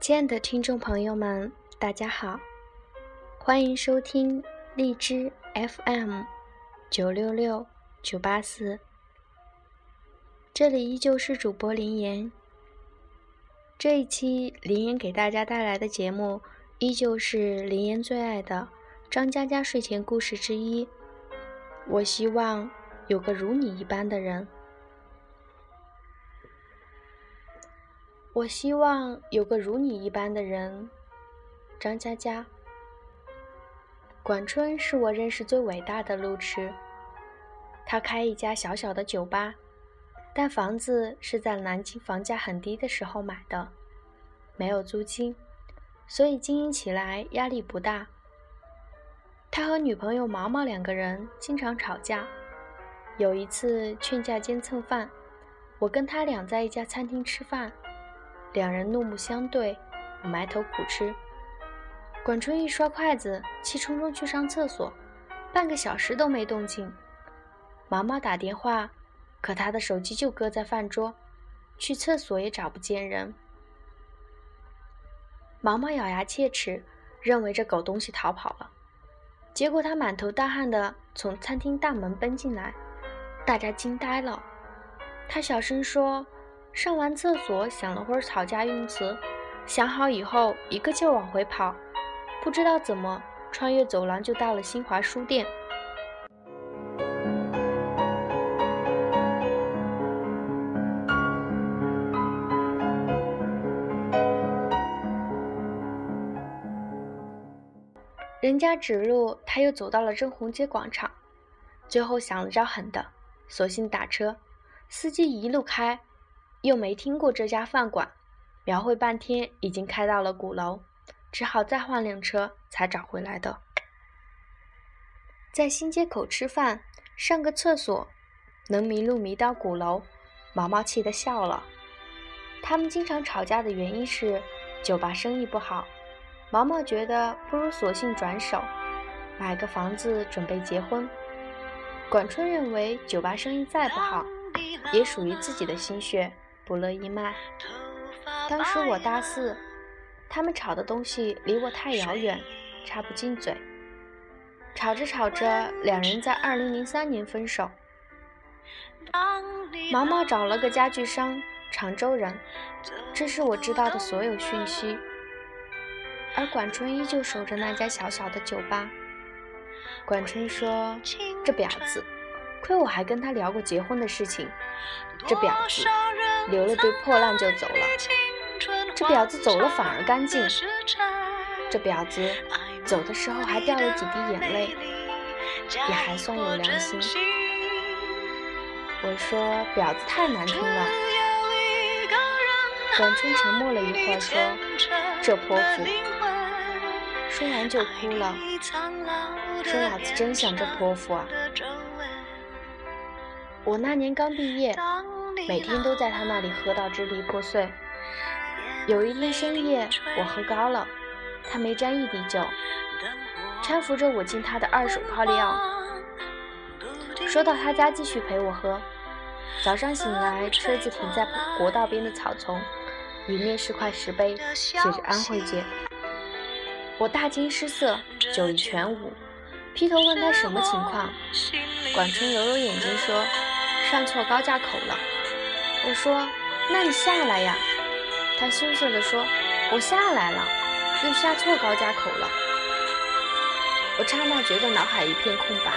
亲爱的听众朋友们，大家好，欢迎收听荔枝 FM 九六六九八四，这里依旧是主播林岩。这一期林岩给大家带来的节目，依旧是林岩最爱的张嘉佳睡前故事之一。我希望有个如你一般的人。我希望有个如你一般的人，张嘉佳。管春是我认识最伟大的路痴。他开一家小小的酒吧，但房子是在南京房价很低的时候买的，没有租金，所以经营起来压力不大。他和女朋友毛毛两个人经常吵架，有一次劝架兼蹭饭，我跟他俩在一家餐厅吃饭。两人怒目相对，我埋头苦吃。管春一刷筷子，气冲冲去上厕所，半个小时都没动静。毛毛打电话，可他的手机就搁在饭桌，去厕所也找不见人。毛毛咬牙切齿，认为这狗东西逃跑了。结果他满头大汗的从餐厅大门奔进来，大家惊呆了。他小声说。上完厕所，想了会儿吵架用词，想好以后，一个劲儿往回跑，不知道怎么穿越走廊就到了新华书店。人家指路，他又走到了正红街广场，最后想了招狠的，索性打车，司机一路开。又没听过这家饭馆，描绘半天，已经开到了鼓楼，只好再换辆车才找回来的。在新街口吃饭，上个厕所，能迷路迷到鼓楼，毛毛气得笑了。他们经常吵架的原因是酒吧生意不好，毛毛觉得不如索性转手，买个房子准备结婚。管春认为酒吧生意再不好，也属于自己的心血。不乐意卖。当时我大四，他们吵的东西离我太遥远，插不进嘴。吵着吵着，两人在二零零三年分手。毛毛找了个家具商，常州人。这是我知道的所有讯息。而管春依旧守着那家小小的酒吧。管春说：“这婊子，亏我还跟他聊过结婚的事情。这婊子。”留了堆破烂就走了，这婊子走了反而干净。这婊子走的时候还掉了几滴眼泪，也还算有良心。我说婊子太难听了。管春沉默了一会儿，说：“这泼妇。”说完就哭了，说老子真想这泼妇啊！我那年刚毕业。每天都在他那里喝到支离破碎。有一天深夜，我喝高了，他没沾一滴酒，搀扶着我进他的二手泡利奥，说到他家继续陪我喝。早上醒来，车子停在国道边的草丛，里面是块石碑，写着安徽街。我大惊失色，酒意全无，劈头问他什么情况。管春揉揉眼睛说：“上错高架口了。”我说：“那你下来呀。”他羞涩地说：“我下来了，又下错高架口了。”我刹那觉得脑海一片空白。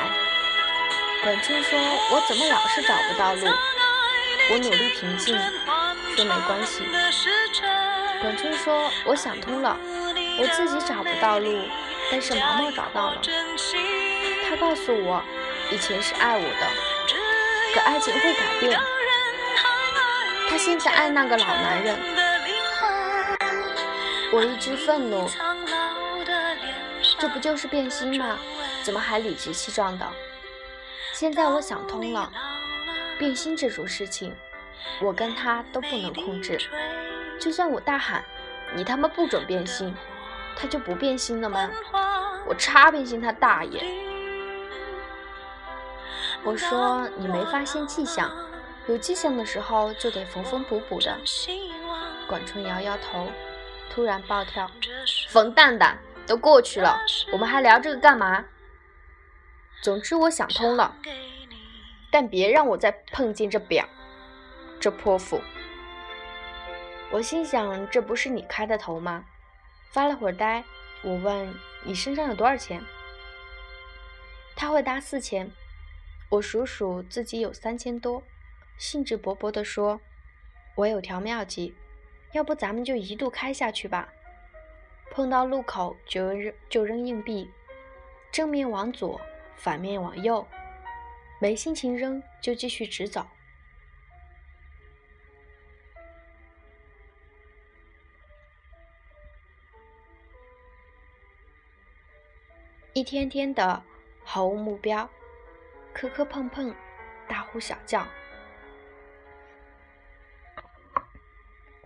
管春说：“我怎么老是找不到路？”我努力平静，说：“没关系。”管春说：“我想通了，我自己找不到路，但是毛毛找到了。他告诉我，以前是爱我的，可爱情会改变。”他现在爱那个老男人，我一直愤怒，这不就是变心吗？怎么还理直气壮的？现在我想通了，变心这种事情，我跟他都不能控制。就算我大喊“你他妈不准变心”，他就不变心了吗？我插变心他大爷！我说你没发现迹象？有迹象的时候就得缝缝补补的。管春摇摇头，突然暴跳：“冯蛋蛋，都过去了，我们还聊这个干嘛？”总之，我想通了，但别让我再碰见这表，这泼妇。我心想，这不是你开的头吗？发了会儿呆，我问你身上有多少钱？他会答四千。我数数自己有三千多，兴致勃勃地说：“我有条妙计，要不咱们就一路开下去吧。碰到路口就扔就扔硬币，正面往左。”反面往右，没心情扔就继续直走。一天天的毫无目标，磕磕碰碰，大呼小叫。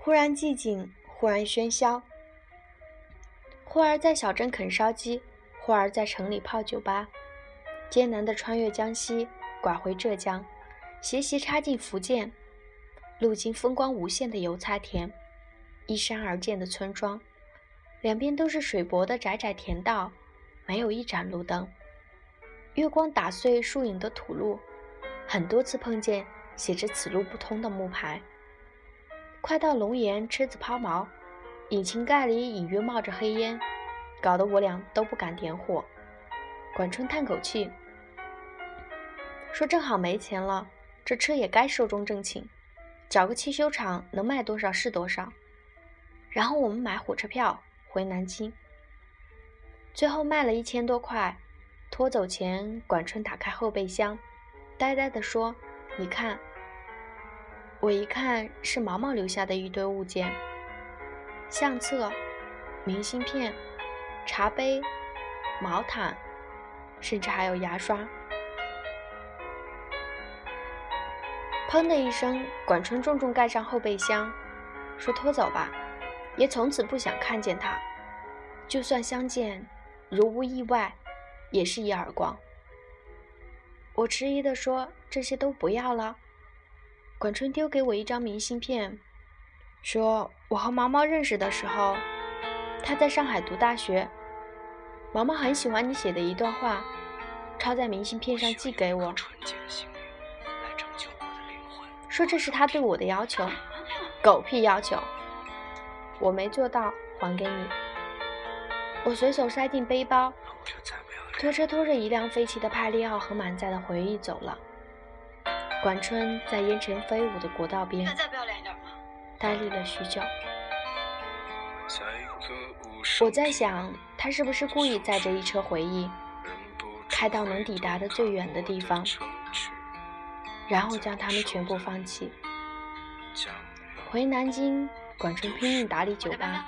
忽然寂静，忽然喧嚣。忽而在小镇啃烧鸡，忽而在城里泡酒吧。艰难地穿越江西，拐回浙江，斜斜插进福建，路经风光无限的油菜田，依山而建的村庄，两边都是水泊的窄窄田道，没有一盏路灯。月光打碎树影的土路，很多次碰见写着“此路不通”的木牌。快到龙岩，车子抛锚，引擎盖里隐约冒着黑烟，搞得我俩都不敢点火。管春叹口气，说：“正好没钱了，这车也该寿终正寝，找个汽修厂能卖多少是多少。然后我们买火车票回南京。最后卖了一千多块，拖走前，管春打开后备箱，呆呆地说：‘你看。’我一看，是毛毛留下的一堆物件：相册、明信片、茶杯、毛毯。”甚至还有牙刷。砰的一声，管春重重盖上后备箱，说：“拖走吧。”也从此不想看见他。就算相见，如无意外，也是一耳光。我迟疑地说：“这些都不要了。”管春丢给我一张明信片，说：“我和毛毛认识的时候，他在上海读大学。”毛毛很喜欢你写的一段话，抄在明信片上寄给我，说这是他对我的要求，狗屁要求，我没做到，还给你。我随手塞进背包，拖车拖着一辆废弃的帕利奥和满载的回忆走了。管春在烟尘飞舞的国道边，呆立了许久。我在想，他是不是故意载着一车回忆，开到能抵达的最远的地方，然后将他们全部放弃。回南京，管春拼命打理酒吧，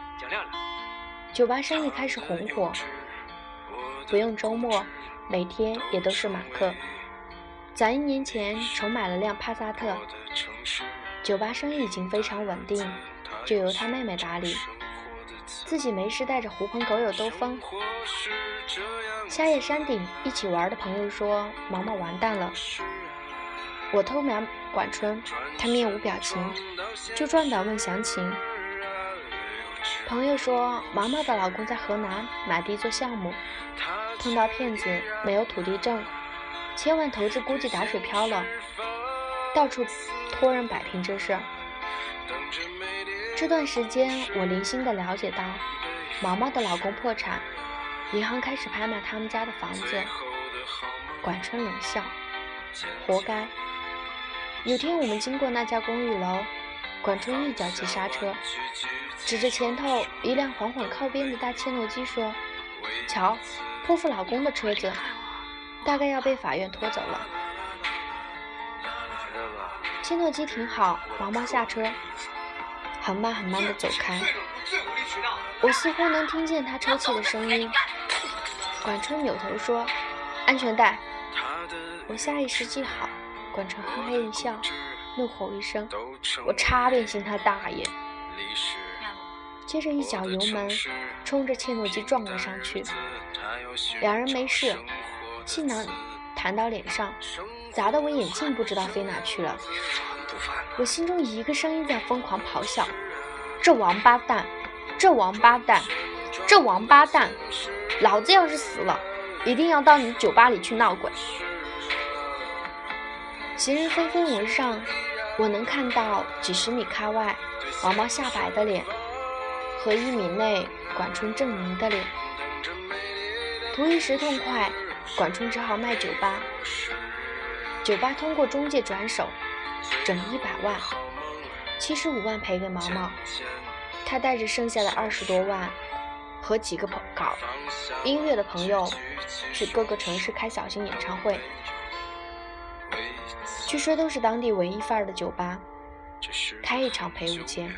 酒吧生意开始红火，不用周末，每天也都是满客。早一年前重买了辆帕萨特，酒吧生意已经非常稳定，就由他妹妹打理。自己没事带着狐朋狗友兜风，夏夜山顶一起玩的朋友说毛毛完蛋了。我偷瞄管春，他面无表情，就转短问详情。朋友说毛毛的老公在河南买地做项目，碰到骗子，没有土地证，千万投资估计打水漂了，到处托人摆平这事。这段时间，我零星的了解到，毛毛的老公破产，银行开始拍卖他们家的房子。管春冷笑，活该。有天我们经过那家公寓楼，管春一脚急刹车，指着前头一辆缓缓靠边的大切诺基说：“瞧，泼妇老公的车子，大概要被法院拖走了。”切诺基停好，毛毛下车。很慢很慢地走开，我似乎能听见他抽泣的声音。管春扭头说：“安全带。”我下意识系好。管春嘿嘿一笑，怒吼一声：“我插便信他大爷！”接着一脚油门，冲着切诺基撞了上去。两人没事，气囊弹到脸上，砸得我眼镜不知道飞哪去了。我心中一个声音在疯狂咆哮：“这王八蛋，这王八蛋，这王八蛋，老子要是死了，一定要到你酒吧里去闹鬼。行人纷纷围上，我能看到几十米开外毛毛下白的脸，和一米内管春正明的脸。图一时痛快，管春只好卖酒吧。酒吧通过中介转手，整一百万，七十五万赔给毛毛。他带着剩下的二十多万，和几个朋搞音乐的朋友，去各个城市开小型演唱会。据说都是当地文艺范儿的酒吧，开一场赔五千。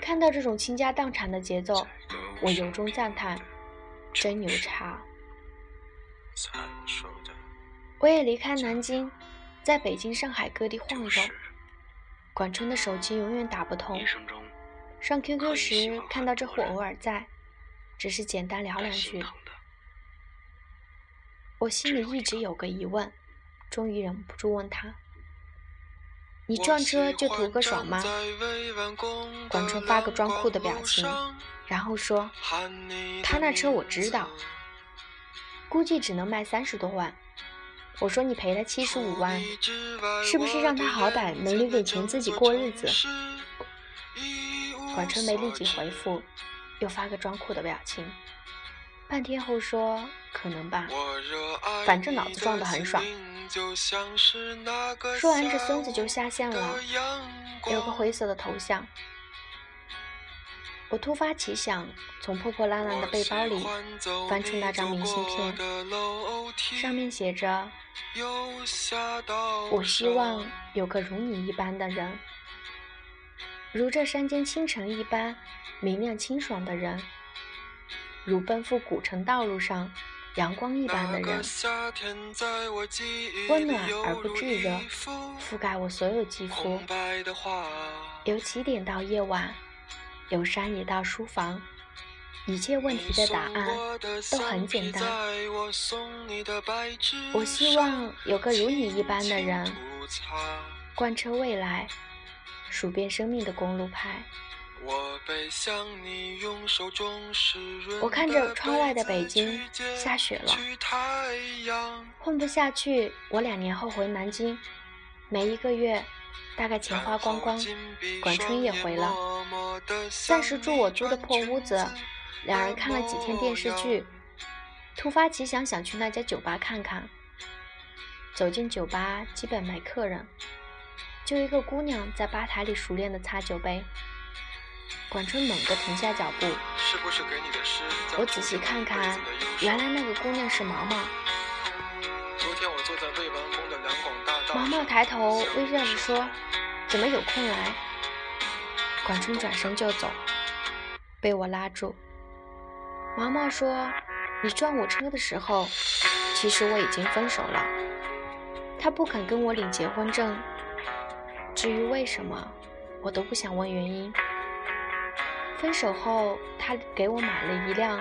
看到这种倾家荡产的节奏，我由衷赞叹：真牛叉！我也离开南京，在北京、上海各地晃悠。管春的手机永远打不通，上 QQ 时看到这货偶尔在，只是简单聊两句。我心里一直有个疑问。终于忍不住问他：“你撞车就图个爽吗？”管春发个装酷的表情，然后说：“他那车我知道，估计只能卖三十多万。”我说：“你赔了七十五万，是不是让他好歹能留点钱自己过日子？”管春梅立即回复，又发个装酷的表情。半天后说：“可能吧，反正脑子撞得很爽。”说完，这孙子就下线了，有个灰色的头像。我突发奇想，从破破烂烂的背包里翻出那张明信片，上面写着：“我希望有个如你一般的人，如这山间清晨一般明亮清爽的人。”如奔赴古城道路上阳光一般的人，温暖而不炙热，覆盖我所有肌肤。由起点到夜晚，由山野到书房，一切问题的答案都很简单。我希望有个如你一般的人，贯彻未来，数遍生命的公路牌。我看着窗外的北京下雪了，混不下去。我两年后回南京，没一个月，大概钱花光光。管春也回了，暂时住我租的破屋子。两人看了几天电视剧，突发奇想想去那家酒吧看看。走进酒吧，基本没客人，就一个姑娘在吧台里熟练的擦酒杯。管春猛地停下脚步，我仔细看看，原来那个姑娘是毛毛。毛毛抬头微笑着说：“怎么有空来？”管春转身就走，被我拉住。毛毛说：“你撞我车的时候，其实我已经分手了。他不肯跟我领结婚证，至于为什么，我都不想问原因。”分手后，他给我买了一辆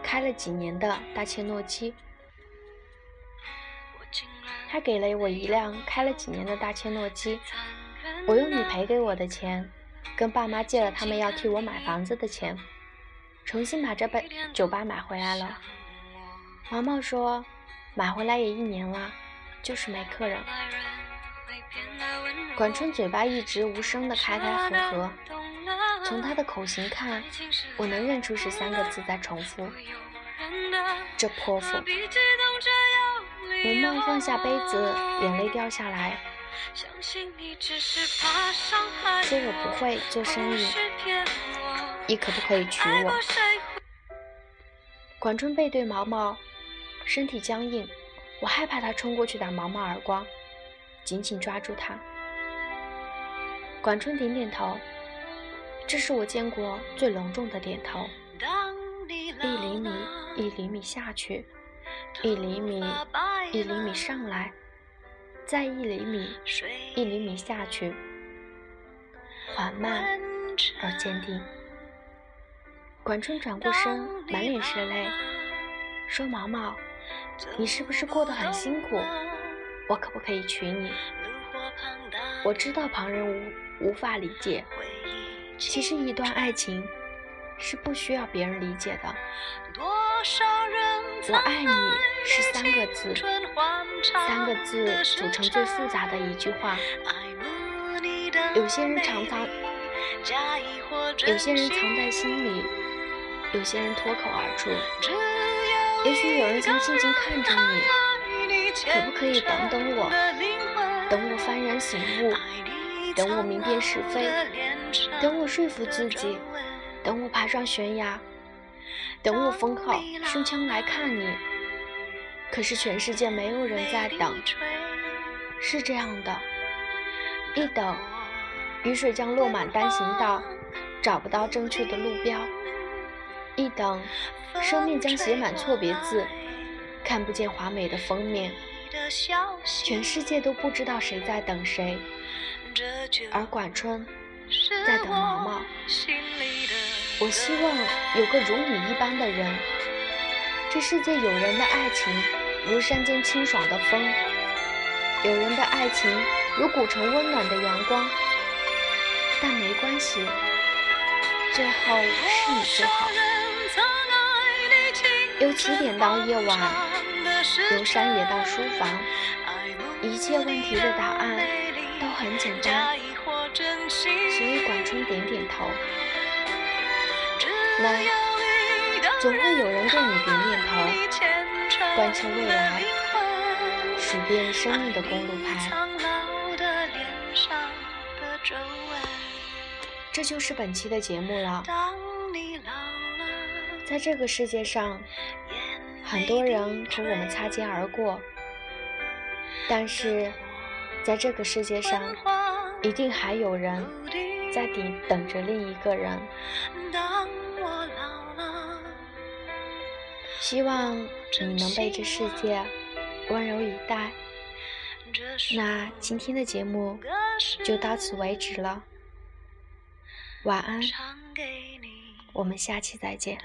开了几年的大切诺基。他给了我一辆开了几年的大切诺基，我用你赔给我的钱，跟爸妈借了他们要替我买房子的钱，重新把这杯酒吧买回来了。毛毛说，买回来也一年了，就是没客人。管春嘴巴一直无声的开开合合。从他的口型看，我能认出是三个字在重复。这泼妇。文茂放下杯子，眼泪掉下来。说我不会做生意，你可不可以娶我？管春背对毛毛，身体僵硬，我害怕他冲过去打毛毛耳光，紧紧抓住他。管春点点头。这是我见过最隆重的点头，一厘米一厘米下去，一厘米一厘米上来，再一厘米一厘米下去，缓慢而坚定。管春转过身，满脸是泪，说：“毛毛，你是不是过得很辛苦？我可不可以娶你？”我知道旁人无无法理解。其实，一段爱情是不需要别人理解的。我爱你是三个字，三个字组成最复杂的一句话。有些人常常，有些人藏在心里，有些人脱口而出。也许有人曾静静看着你，可不可以等等我？等我幡然醒悟，等我明辨是非，等我说服自己，等我爬上悬崖，等我封号胸腔来看你。可是全世界没有人在等，是这样的，一等，雨水将落满单行道，找不到正确的路标；一等，生命将写满错别字，看不见华美的封面。全世界都不知道谁在等谁，而管春在等毛毛。我希望有个如你一般的人。这世界有人的爱情如山间清爽的风，有人的爱情如古城温暖的阳光。但没关系，最后是你最好。由起点到夜晚。由山野到书房，一切问题的答案都很简单，所以管春点点头。来总会有人对你点点头，观测未来，数遍生命的公路牌。这就是本期的节目了。在这个世界上。很多人和我们擦肩而过，但是在这个世界上，一定还有人在等等着另一个人。希望你能被这世界温柔以待。那今天的节目就到此为止了，晚安，我们下期再见。